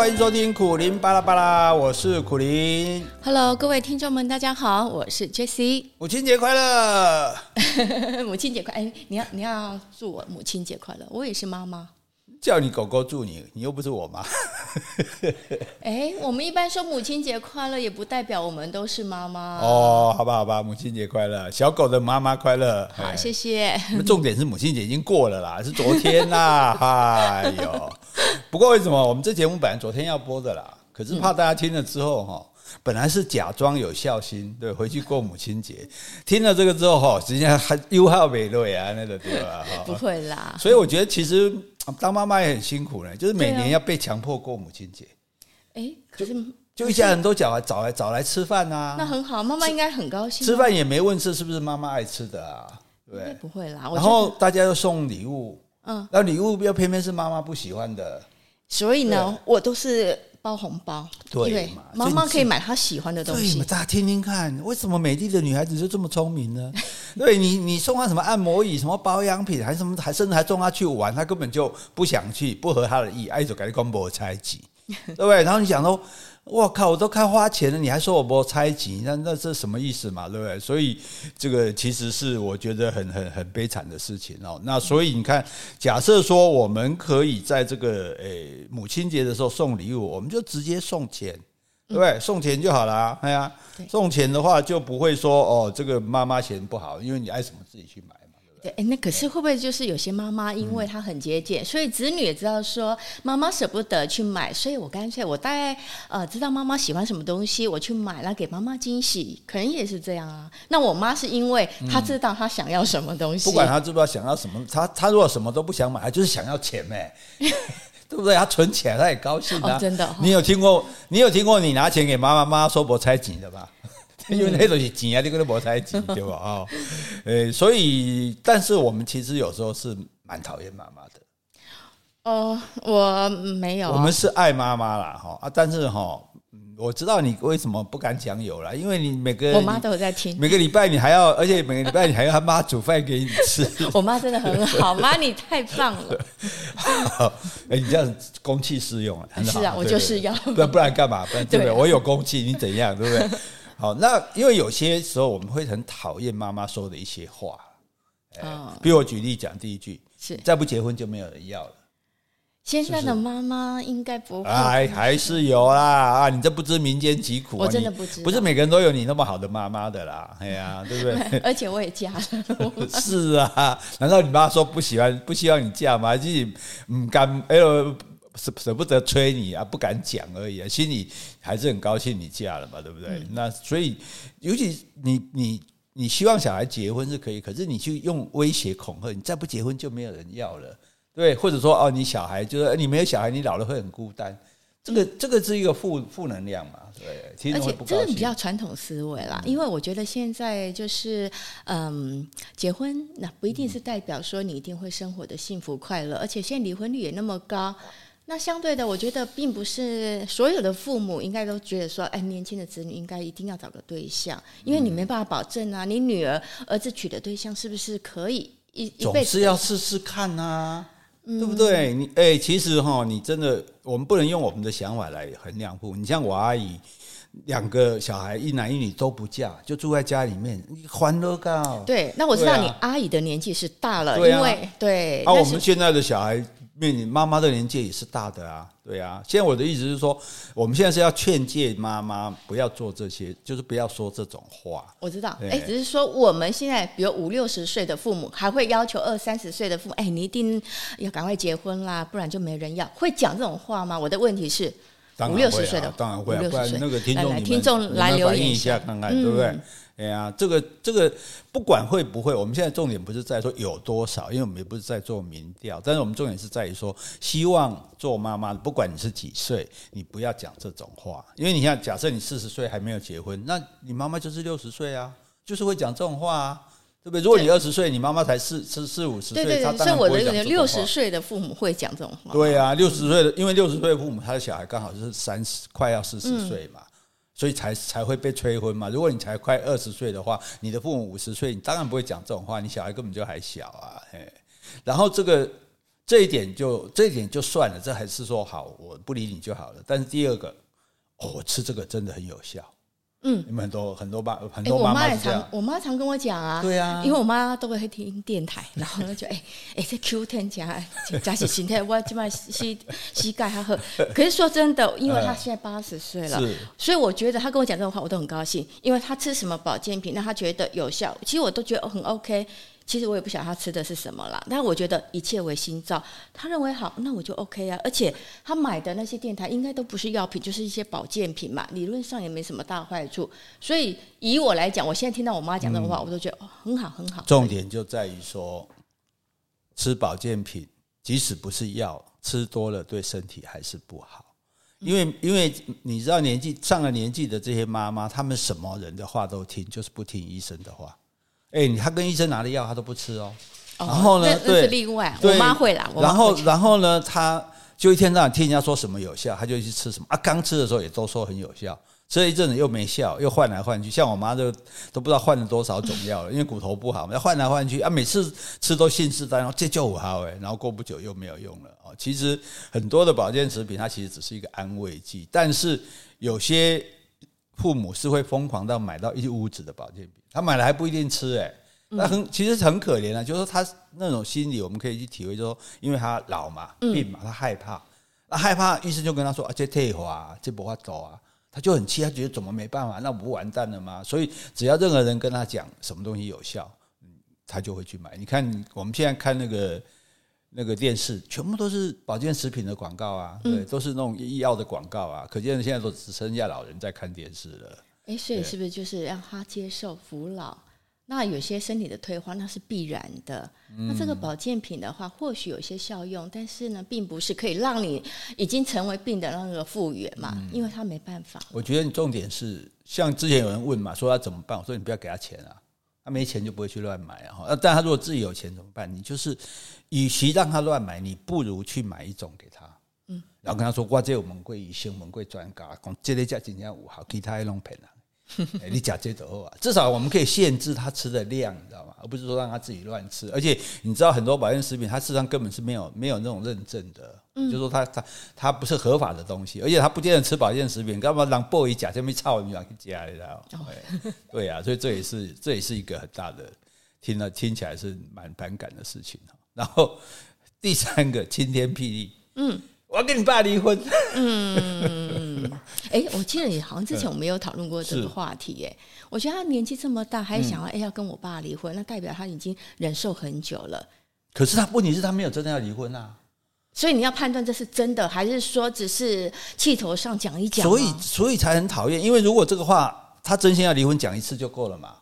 欢迎收听苦林巴拉巴拉，我是苦林。Hello，各位听众们，大家好，我是 Jessie。母亲节快乐！母亲节快！哎，你要你要祝我母亲节快乐。我也是妈妈，叫你狗狗祝你，你又不是我妈。哎，我们一般说母亲节快乐，也不代表我们都是妈妈。哦，好吧，好吧，母亲节快乐，小狗的妈妈快乐。好，谢谢。重点是母亲节已经过了啦，是昨天啦。哎呦，不过为什么我们这节目本来昨天要播的啦？可是怕大家听了之后哈，本来是假装有孝心，对，回去过母亲节。听了这个之后哈，实际上还优好美味啊，那个对吧？不会啦。所以我觉得其实当妈妈也很辛苦呢，就是每年要被强迫过母亲节。哎，可是就一家人都找来找来找来吃饭啊，那很好，妈妈应该很高兴。吃饭也没问是是不是妈妈爱吃的啊？对，不会啦。然后大家又送礼物，嗯，那礼物又偏偏是妈妈不喜欢的，所以呢，我都是包红包，对嘛？妈妈可以买她喜欢的东西。大家听听看，为什么美丽的女孩子就这么聪明呢？对你，你送她什么按摩椅、什么保养品，还什么，还甚至还送她去玩，她根本就不想去，不合她的意，爱就赶紧跟我猜忌。对不对？然后你想说，我靠，我都开花钱了，你还说我不猜忌？那那这什么意思嘛？对不对？所以这个其实是我觉得很很很悲惨的事情哦。那所以你看，假设说我们可以在这个诶母亲节的时候送礼物，我们就直接送钱，对不对？送钱就好了。哎呀，送钱的话就不会说哦，这个妈妈钱不好，因为你爱什么自己去买。对，哎，那可是会不会就是有些妈妈，因为她很节俭，所以子女也知道说妈妈舍不得去买，所以我干脆我大概呃知道妈妈喜欢什么东西，我去买了给妈妈惊喜，可能也是这样啊。那我妈是因为她知道她想要什么东西，不管她知不知道想要什么，她她如果什么都不想买，她就是想要钱呗，对不对？她存钱，她也高兴啊。真的，你有听过？你有听过你拿钱给妈妈，妈妈说不拆紧的吧？因为那东西钱啊，你跟他摩擦钱，对吧？啊，呃，所以，但是我们其实有时候是蛮讨厌妈妈的。哦，我没有。我们是爱妈妈啦，哈啊！但是哈，我知道你为什么不敢讲有啦，因为你每个我妈都有在听，每个礼拜你还要，而且每个礼拜你还要他妈煮饭给你吃。我妈真的很好，妈你太棒了。哎，你这样公器私用了，很好。是啊，我就是要，不然不然干嘛？不然对不对？我有公器，你怎样？对不对？好，那因为有些时候我们会很讨厌妈妈说的一些话，哦，比如我举例讲第一句是再不结婚就没有人要了。现在的妈妈应该不会，还还是有啦啊！你这不知民间疾苦，我真的不知道，不是每个人都有你那么好的妈妈的啦，哎呀，对不对？而且我也嫁了，是啊，难道你妈说不喜欢不希望你嫁吗？自己唔敢哎呦。舍舍不得催你啊，不敢讲而已啊，心里还是很高兴你嫁了嘛，对不对？嗯、那所以，尤其你你你希望小孩结婚是可以，可是你去用威胁恐吓，你再不结婚就没有人要了，对？或者说哦，你小孩就是你没有小孩，你老了会很孤单，这个这个是一个负负能量嘛，对？而且这是比较传统思维啦，因为我觉得现在就是嗯，结婚那不一定是代表说你一定会生活的幸福快乐，而且现在离婚率也那么高。那相对的，我觉得并不是所有的父母应该都觉得说，哎，年轻的子女应该一定要找个对象，因为你没办法保证啊，你女儿儿子娶的对象是不是可以一一辈子？总是要试试看啊，对不对？你哎，其实哈，你真的，我们不能用我们的想法来衡量父母。你像我阿姨，两个小孩一男一女都不嫁，就住在家里面，你欢乐高。对，那我知道你阿姨的年纪是大了，因为对。啊，我们现在的小孩。面临妈妈的年纪也是大的啊，对啊。现在我的意思是说，我们现在是要劝诫妈妈不要做这些，就是不要说这种话。我知道，哎对，只是说我们现在，比如五六十岁的父母，还会要求二三十岁的父母，哎，你一定要赶快结婚啦，不然就没人要。会讲这种话吗？我的问题是，五六十岁的当然会、啊，当然会、啊，不然那个听众来，来听众来留言一下看看，对不对？嗯哎呀，这个这个不管会不会，我们现在重点不是在说有多少，因为我们也不是在做民调，但是我们重点是在于说，希望做妈妈的，不管你是几岁，你不要讲这种话，因为你像假设你四十岁还没有结婚，那你妈妈就是六十岁啊，就是会讲这种话啊，对不对？如果你二十岁，你妈妈才四四四五十岁，对对对，所以我的六十岁的父母会讲这种话。对啊，六十岁的，因为六十岁的父母，他的小孩刚好就是三十，快要四十岁嘛。所以才才会被催婚嘛。如果你才快二十岁的话，你的父母五十岁，你当然不会讲这种话。你小孩根本就还小啊，嘿。然后这个这一点就这一点就算了，这还是说好，我不理你就好了。但是第二个，哦，我吃这个真的很有效。嗯，你们很多很多爸很多妈妈也常，我妈常跟我讲啊，对啊，因为我妈都会听电台，然后就哎哎这 Q 天加加起心态，我起码膝膝盖还好。可是说真的，因为她现在八十岁了，是，所以我觉得她跟我讲这种话，我都很高兴，因为她吃什么保健品，让她觉得有效，其实我都觉得很 OK。其实我也不晓得他吃的是什么啦，但我觉得一切为心造。他认为好，那我就 OK 啊。而且他买的那些电台应该都不是药品，就是一些保健品嘛，理论上也没什么大坏处。所以以我来讲，我现在听到我妈讲这种话，我都觉得、很好很好。重点就在于说，吃保健品即使不是药，吃多了对身体还是不好。因为因为你知道，年纪上了年纪的这些妈妈，她们什么人的话都听，就是不听医生的话。哎，他跟医生拿的药他都不吃哦。然后呢，对，是另外，我妈会啦。然后，然后呢，他就一天到晚听人家说什么有效，他就去吃什么啊。刚吃的时候也都说很有效，吃了一阵子又没效，又换来换去。像我妈就都不知道换了多少种药了，因为骨头不好嘛，要换来换去啊。每次吃都信誓旦旦，这就好哎，然后过不久又没有用了哦。其实很多的保健食品它其实只是一个安慰剂，但是有些父母是会疯狂到买到一屋子的保健品。他买了还不一定吃，哎，那很其实很可怜啊。就是说他那种心理，我们可以去体会，就是说，因为他老嘛，病嘛，他害怕，那害怕，医生就跟他说啊，这退化，这不法走啊，他就很气，他觉得怎么没办法，那不完蛋了吗？所以只要任何人跟他讲什么东西有效，嗯他就会去买。你看我们现在看那个那个电视，全部都是保健食品的广告啊，对，都是那种医药的广告啊。可见现在都只剩下老人在看电视了。哎，所以是不是就是让他接受服老？那有些身体的退化，那是必然的。那这个保健品的话，或许有些效用，但是呢，并不是可以让你已经成为病的那个复原嘛，因为他没办法。我觉得你重点是，像之前有人问嘛，说他怎么办？我说你不要给他钱啊，他没钱就不会去乱买啊。那但他如果自己有钱怎么办？你就是，与其让他乱买，你不如去买一种给他。嗯，然后跟他说，哇这有门柜医生，门贵专家，讲这类价今天五毫，其他的弄骗啊。你讲这种话，至少我们可以限制他吃的量，你知道吗？而不是说让他自己乱吃。而且你知道很多保健食品，它事实上根本是没有没有那种认证的，就是说它它它不是合法的东西，而且他不见得吃保健食品，干嘛让 boy 假这么操你去加你，知道吗？对啊，所以这也是这也是一个很大的听了听起来是蛮反感的事情。然后第三个晴天霹雳，嗯。我要跟你爸离婚。嗯，哎、欸，我记得你好像之前我们有讨论过这个话题，哎，我觉得他年纪这么大，还想要哎、欸、要跟我爸离婚，那代表他已经忍受很久了。可是他问题是，他没有真的要离婚啊。所以你要判断这是真的，还是说只是气头上讲一讲？所以，所以才很讨厌。因为如果这个话他真心要离婚，讲一次就够了嘛。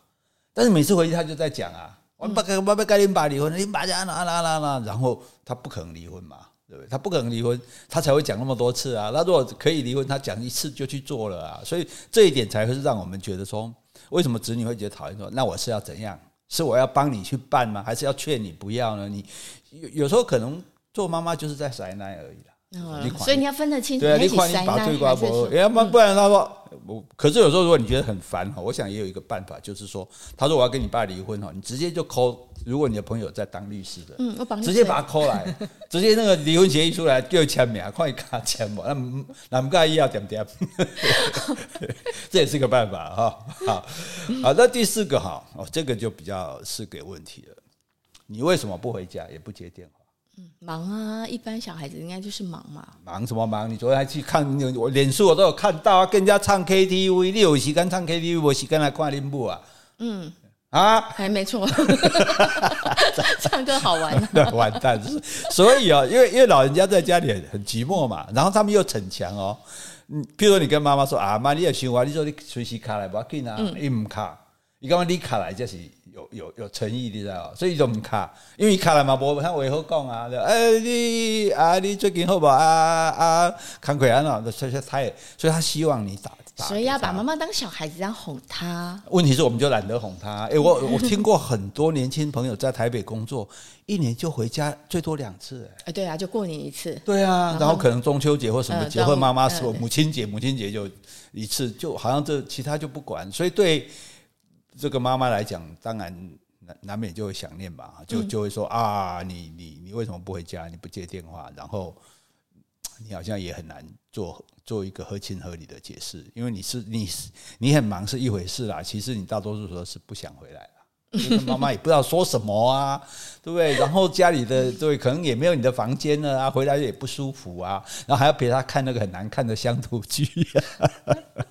但是每次回去他就在讲啊，我爸跟我爸跟你爸离婚，你爸就啊啦啦啦啦，然后他不可能离婚嘛。对不对？他不可能离婚，他才会讲那么多次啊。那如果可以离婚，他讲一次就去做了啊。所以这一点才会是让我们觉得说，为什么子女会觉得讨厌？说那我是要怎样？是我要帮你去办吗？还是要劝你不要呢？你有有时候可能做妈妈就是在甩奶而已啦。嗯，所以你要分得清。对啊，你看你把对瓜不？要不然他说。我可是有时候如果你觉得很烦哈，我想也有一个办法，就是说，他说我要跟你爸离婚哈，你直接就 call，如果你的朋友在当律师的，直接把他 call 来，直接那个离婚协议出来就签名，快给他签嘛，那那不介意要点点，这也是个办法哈。好，好，那第四个哈，哦，这个就比较是个问题了，你为什么不回家也不接电话？忙啊，一般小孩子应该就是忙嘛。忙什么忙？你昨天还去看我脸书，我都有看到啊，跟人家唱 KTV，你有时间唱 KTV，我时间来看林布啊。嗯啊，还没错，唱歌好玩啊。对，完蛋，所以啊，因为因为老人家在家里很很寂寞嘛，然后他们又逞强哦。嗯，譬如说你跟妈妈说啊，妈，你也想我，你说你随时卡来不要紧啊，你唔卡，你干嘛你卡来就是？有有有诚意，的知道，所以就唔卡，因为卡来嘛，无他为何讲啊？诶、欸，你啊，你最近好不好啊啊？康奎安啊，所以他也，所以他希望你打。打所以要把妈妈当小孩子这样哄他。问题是，我们就懒得哄他。诶、欸，我我听过很多年轻朋友在台北工作，一年就回家最多两次。诶、欸，对啊，就过年一次。对啊，然后，然后可能中秋节或什么节，或妈妈说母亲节，母亲节就一次，就好像这其他就不管。所以对。这个妈妈来讲，当然难难免就会想念吧，就就会说啊，你你你为什么不回家？你不接电话，然后你好像也很难做做一个合情合理的解释，因为你是你你很忙是一回事啦，其实你大多数时候是不想回来。妈妈也不知道说什么啊，对不对？然后家里的对，可能也没有你的房间了啊，回来也不舒服啊，然后还要陪他看那个很难看的乡土剧，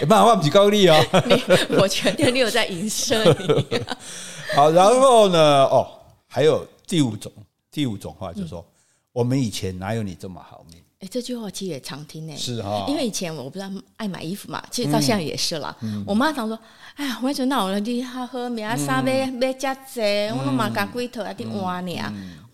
没办法，不是高丽哦。我觉得你有在影射你。好，然后呢？哦，还有第五种，第五种话就是说，我们以前哪有你这么好命？哎，这句话其实也常听呢。是哈，因为以前我不知道爱买衣服嘛，其实到现在也是啦。我妈常说。哎呀，我就闹了，你好好命啊，衫买买遮济，我拢嘛加几套啊，滴换呢。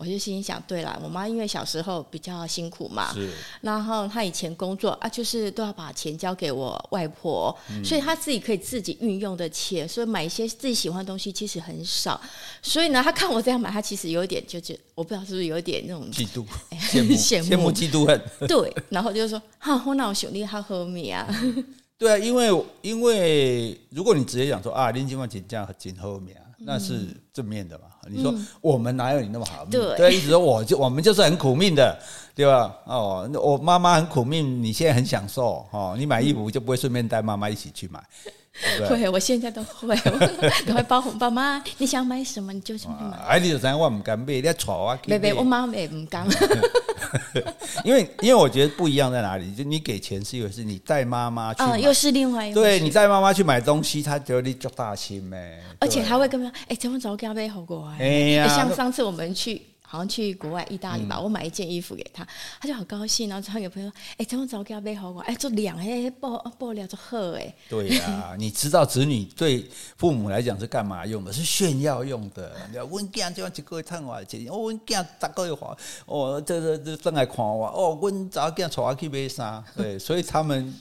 我就心想，对了，我妈因为小时候比较辛苦嘛，是然后她以前工作啊，就是都要把钱交给我外婆，嗯、所以她自己可以自己运用的钱，所以买一些自己喜欢的东西其实很少。所以呢，她看我这样买，她其实有一点就觉得，我不知道是不是有一点那种嫉妒、羡慕、羡慕、嫉妒恨。对，然后就说，哈，我那我兄弟好喝米啊。对啊，因为因为如果你直接讲说啊，林金旺姐这样很后面啊，那是正面的嘛。你说我们哪有你那么好命？对，对，意思说我就我们就是很苦命的，对吧？哦，我妈妈很苦命，你现在很享受哦，你买衣服就不会顺便带妈妈一起去买。会，我现在都会，赶快包红包妈，你想买什么你就去买。哎，你就知我唔敢买，你要带我去买。没没，我妈也唔敢。因为因为我觉得不一样在哪里，就你给钱是一回事，你带妈妈去，又是另外一回事。对，你带妈妈去买东西，她觉得你做大心呗。而且还会跟他说：“哎，怎么早给他买好过来？”哎呀，像上次我们去。好像去国外意大利吧，我买一件衣服给他，他就好高兴。然后他有朋友说：“哎，怎么早给他买好我？哎，做两哎，布布料做好哎。”对呀，你知道子女对父母来讲是干嘛用的？是炫耀用的。你要问囝就要一个月赚多少钱？我问囝十个月花哦，这这这正来看我哦，问早囝带我去买衫。对，所以他们。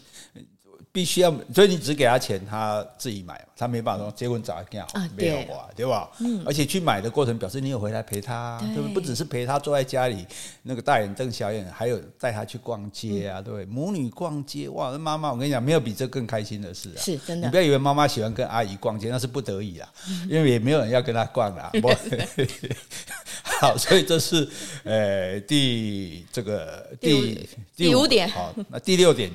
必须要，所以你只给他钱，他自己买，他没办法说结婚找一个好，没有啊，对吧？嗯，而且去买的过程表示你有回来陪他，对不对？不只是陪他坐在家里那个大眼瞪小眼，还有带他去逛街啊，对不对？母女逛街，哇，那妈妈，我跟你讲，没有比这更开心的事啊！是真的，你不要以为妈妈喜欢跟阿姨逛街，那是不得已啊，因为也没有人要跟她逛啦。好，所以这是呃第这个第第五点，好，那第六点。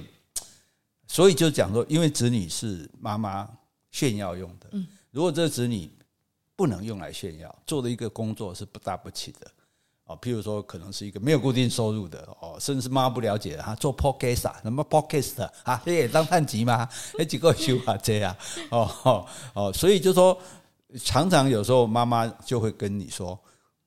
所以就讲说，因为子女是妈妈炫耀用的，如果这个子女不能用来炫耀，做的一个工作是不大不起的哦。譬如说，可能是一个没有固定收入的哦，甚至是妈妈不了解的哈，做 podcast 什么 podcast 啊，这也当探集吗？那几个修啊这样哦哦哦，所以就说，常常有时候妈妈就会跟你说，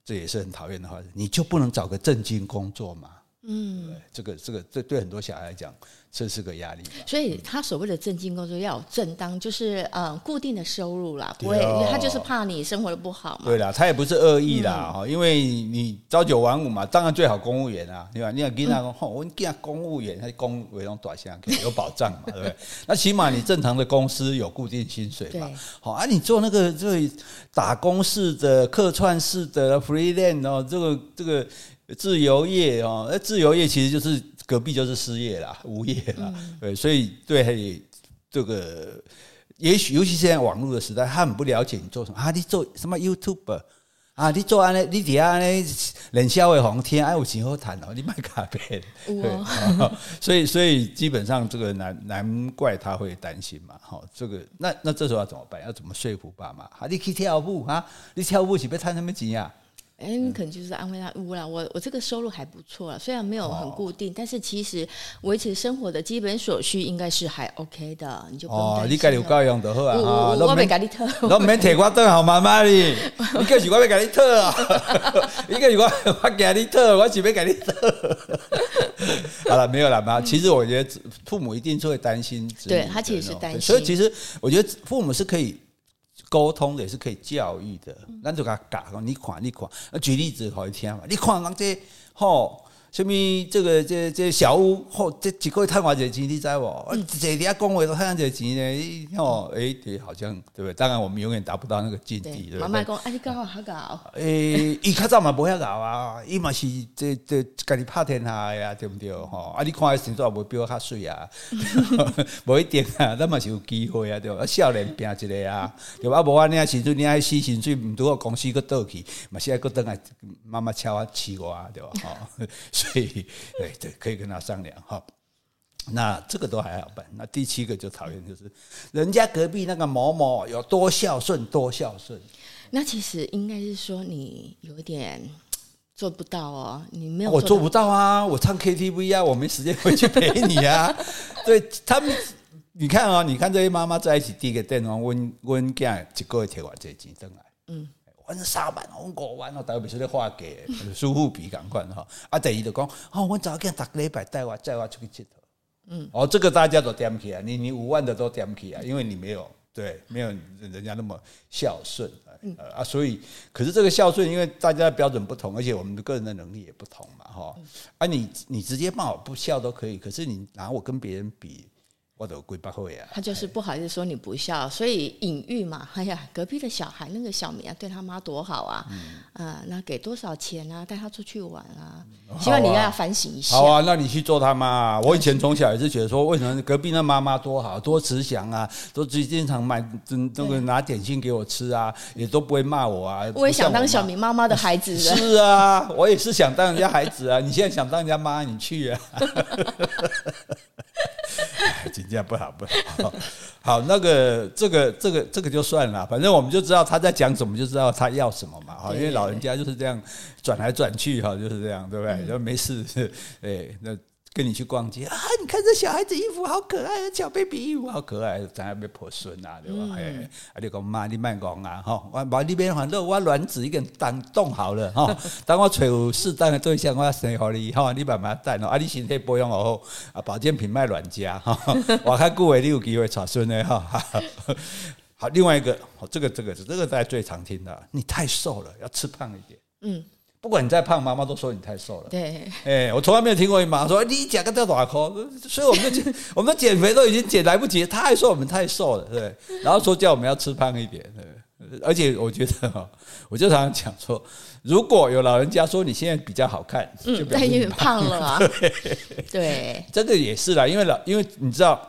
这也是很讨厌的话，你就不能找个正经工作吗？嗯，这个这个这对很多小孩来讲。这是个压力，所以他所谓的正经工作要有正当，就是嗯固定的收入啦，不会，他就是怕你生活的不好嘛。对啦，他也不是恶意啦，哈，因为你朝九晚五嘛，当然最好公务员啊，对吧？你要跟他说，我跟他公务员，他公务员短线有保障嘛，对不对？那起码你正常的公司有固定薪水嘛。好啊，你做那个这打工式的、客串式的 freelance 哦，这个这个自由业哦，那自由业其实就是。隔壁就是失业啦，无业啦，嗯、对，所以对这个，也许尤其现在网络的时代，他很不了解你做什么啊？你做什么 YouTube 啊？你做安尼，你底下安尼冷笑话红天，哎，有钱好谈哦，你卖咖啡，对，所以所以基本上这个难难怪他会担心嘛，好，这个那那这时候要怎么办？要怎么说服爸妈？啊，你去跳舞啊？你跳舞是要赚什么钱呀？哎，你可能就是安慰他，乌啦，我我这个收入还不错了，虽然没有很固定，但是其实维持生活的基本所需应该是还 OK 的，你就不用。哦，你家里有够用就好啊，我我没给你特，我免提我灯好妈妈哩，你个是我要给你特啊，你个是我我给你特，我是没给你特。好了，没有了嘛。其实我觉得父母一定是会担心，对他其实是担心，所以其实我觉得父母是可以。沟通的也是可以教育的，咱就给他讲，你看，你看，举例子好一听嘛。你看人这吼，什物这个这这小屋后这几个月赚多少钱？你知无？嗯，这底下讲话都赚偌济钱呢？哦，哎，对，好像对不对？当然我们永远达不到那个境地。妈妈讲，啊，你搞好搞。诶，伊较早嘛无遐搞啊，伊嘛是这这家己拍天下呀，对毋对？吼，啊，你看伊身材无比我较水啊，无一定啊，咱嘛是有机会啊，对吧？少年拼一个啊，对吧？无安尼啊，时阵你爱死薪水，毋拄好公司搁倒去，嘛是爱搁等来妈妈敲我饲我啊，对吧？吼。所以，对对，可以跟他商量哈。那这个都还好办。那第七个就讨厌，就是人家隔壁那个某某有多孝顺，多孝顺。那其实应该是说你有点做不到哦，你没有。我做不到啊，我唱 KTV 啊，我没时间回去陪你啊。对他们，你看啊、哦，你看这些妈妈在一起，第一个电话问问家一个月贴我这钱回来，嗯。反正三万，我五万，我大概不是咧花给，舒服比赶快哈。啊，第二就讲，哦，我早间逐个礼拜带我带我出去佚佗。嗯，哦，这个大家都点起啊，你你五万的都点起啊，因为你没有对，没有人家那么孝顺啊，所以，可是这个孝顺，因为大家的标准不同，而且我们的个人的能力也不同嘛，哈。啊，你你直接骂我不孝都可以，可是你拿我跟别人比。我都归八会啊，他就是不好意思说你不孝，所以隐喻嘛。哎呀，隔壁的小孩那个小明啊，对他妈多好啊，嗯、啊，那给多少钱啊，带他出去玩啊，希望你要反省一下。好啊，那你去做他妈。啊我以前从小也是觉得说，为什么隔壁那妈妈多好，多慈祥啊，都经常买那个拿点心给我吃啊，也都不会骂我啊。我也想当小明妈妈的孩子。是啊，我也是想当人家孩子啊。你现在想当人家妈，你去啊。今天不好不好，好那个这个这个这个就算了，反正我们就知道他在讲什么，就知道他要什么嘛。哈，因为老人家就是这样转来转去，哈，就是这样，对不对？就没事，哎，那。跟你去逛街啊！你看这小孩子衣服好可爱，小 baby 衣服好可爱，咱还没破孙啊，对吧？哎、嗯，啊，你讲妈，你慢讲啊，哈！我把那边反正我卵子已经当冻好了，哈！当我找有适当的对象，我要生给你，哈！你慢慢带哦，啊，你身体保养好，啊，保健品卖软家，哈！我看顾伟你有机会找孙的哈。好，另外一个，这个这个是这个大家最常听的，你太瘦了，要吃胖一点，嗯。不管你再胖，妈妈都说你太瘦了。对，哎，我从来没有听过你妈说你减个多少克，所以我们减，我们减肥都已经减来不及，她还说我们太瘦了，对。然后说叫我们要吃胖一点，对。而且我觉得哈，我就常常讲说，如果有老人家说你现在比较好看，嗯，但有点胖了啊。对，这个也是啦，因为老，因为你知道，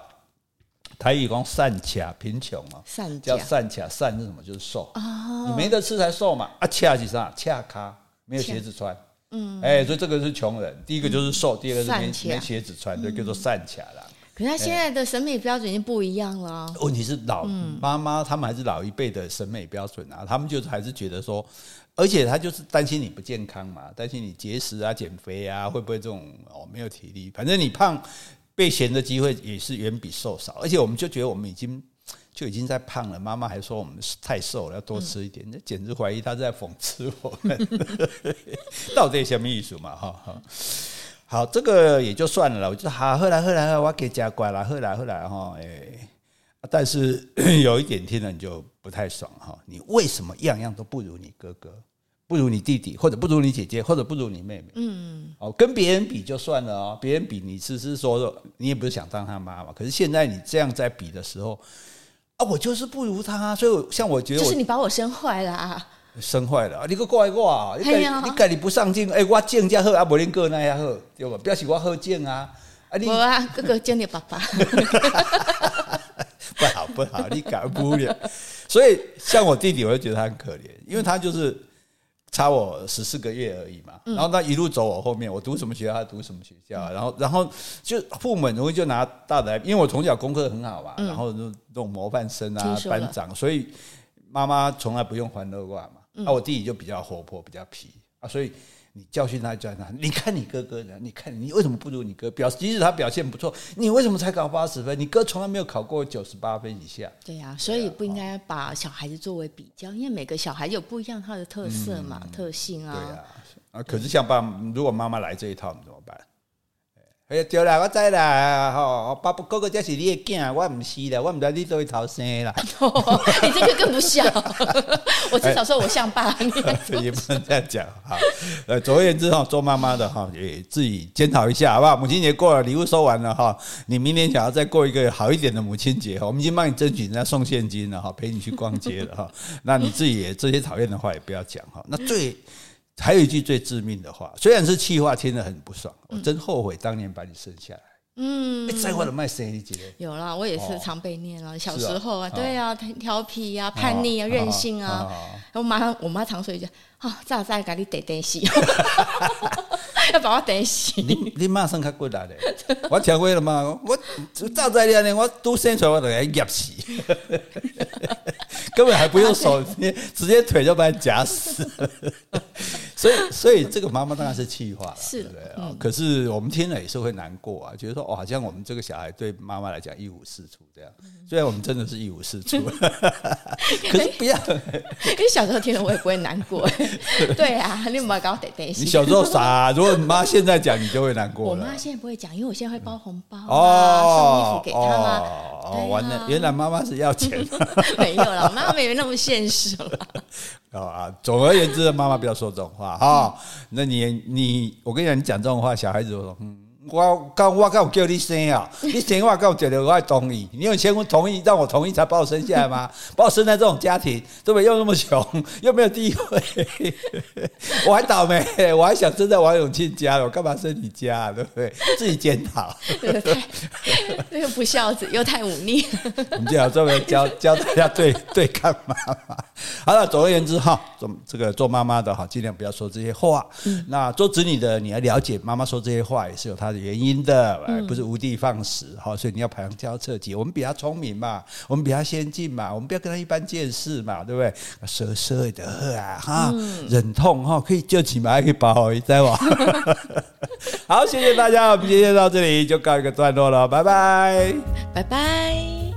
台语讲善卡贫穷嘛，善叫善卡，善是什么？就是瘦啊，你没得吃才瘦嘛。啊，卡是啥？恰卡。没有鞋子穿，嗯，哎，所以这个是穷人。第一个就是瘦，第二个是没没鞋子穿，就叫做善卡啦。可是他现在的审美标准已经不一样了。问题是老妈妈他们还是老一辈的审美标准啊，他们就是还是觉得说，而且他就是担心你不健康嘛，担心你节食啊、减肥啊，会不会这种哦没有体力？反正你胖被嫌的机会也是远比瘦少，而且我们就觉得我们已经。就已经在胖了，妈妈还说我们太瘦了，要多吃一点，那、嗯、简直怀疑她在讽刺我们，到底什么意思嘛？哈哈，好，这个也就算了了。我就好，后来后来我给加乖了，后来后来哈，哎，但是 有一点听了你就不太爽哈，你为什么样样都不如你哥哥，不如你弟弟，或者不如你姐姐，或者不如你妹妹？嗯，哦，跟别人比就算了哦，别人比你只是说你也不是想当他妈妈，可是现在你这样在比的时候。啊，我就是不如他，所以像我觉得，就是你把我生坏了啊！生坏了啊！你个怪我，你你改你不上进，哎，我进家好啊，无恁哥那样喝，对吧？表示我好进啊！啊，你啊，哥哥见你爸爸，不好不好，你改不了。所以像我弟弟，我就觉得他很可怜，因为他就是。差我十四个月而已嘛，然后他一路走我后面，我读什么学校，他读什么学校，然后然后就父母很容易就拿大的，因为我从小功课很好嘛，然后就这种模范生啊班长，所以妈妈从来不用欢乐挂嘛，那我弟弟就比较活泼，比较皮。啊，所以。你教训他，教训他。你看你哥哥呢？你看你为什么不如你哥？表即使他表现不错，你为什么才考八十分？你哥从来没有考过九十八分以下。对呀、啊，所以不应该把小孩子作为比较，因为每个小孩有不一样他的特色嘛、嗯、特性啊。对呀、啊，啊，可是像爸，如果妈妈来这一套，你怎么办？哎，对啦，我知啦，吼，爸爸哥哥这是你的囝，我唔是啦，我唔知你对头生啦。你这个更不像，我至少说我像爸。你也不能这样讲哈。呃，总而言之哈，做妈妈的哈，也自己检讨一下，好不好？母亲节过了，礼物收完了哈，你明年想要再过一个好一点的母亲节哈，我们已经帮你争取人家送现金了哈，陪你去逛街了哈。那你自己也这些讨厌的话也不要讲哈。那最。还有一句最致命的话，虽然是气话，听得很不爽。我真后悔当年把你生下来。嗯，在我的卖生一节。有啦，我也是常被念了。小时候啊，对啊，调皮啊，叛逆啊，任性啊。我妈，我妈常说一句：“啊，早知给你得得洗，要把我带洗。”你你马上较骨力的，我听过了嘛？我早知道呢，我都生出来我就给噎死，根本还不用手，直接腿就把你夹死。所以，所以这个妈妈当然是气话了，是对不对啊？嗯、可是我们听了也是会难过啊，觉得说哦，好像我们这个小孩对妈妈来讲一无是处这样。虽然我们真的是一无是处，可是不要。因为小时候听了我也不会难过。对啊，你妈搞得担心。你小时候傻，如果你妈现在讲，你就会难过。我妈现在不会讲，因为我现在会包红包哦，送衣服给她嘛。哦，完了，原来妈妈是要钱。没有了，妈妈没有那么现实了。啊，总而言之，妈妈不要说这种话哈。那你你，我跟你讲，你讲这种话，小孩子说嗯。我刚我刚叫你生啊，你生我刚觉得我还同意，你有先同意让我同意才把我生下来吗？把我生在这种家庭，对不对？又那么穷，又没有地位，我还倒霉，我还想生在王永庆家，我干嘛生你家，对不对？自己检讨。这个太，那个不孝子又太忤逆。我们就要专门教教大家对对抗妈妈。好了，总而言之哈，做这个做妈妈的哈，尽量不要说这些话。嗯、那做子女的，你要了解妈妈说这些话也是有她的原因的，不是无的放矢哈，所以你要旁敲侧击。我们比他聪明嘛，我们比他先进嘛，我们不要跟他一般见识嘛，对不对？舍舍的啊哈，忍痛哈，可以救起嘛，可以保一在网。好，谢谢大家，我们今天到这里就告一个段落了，拜拜，拜拜。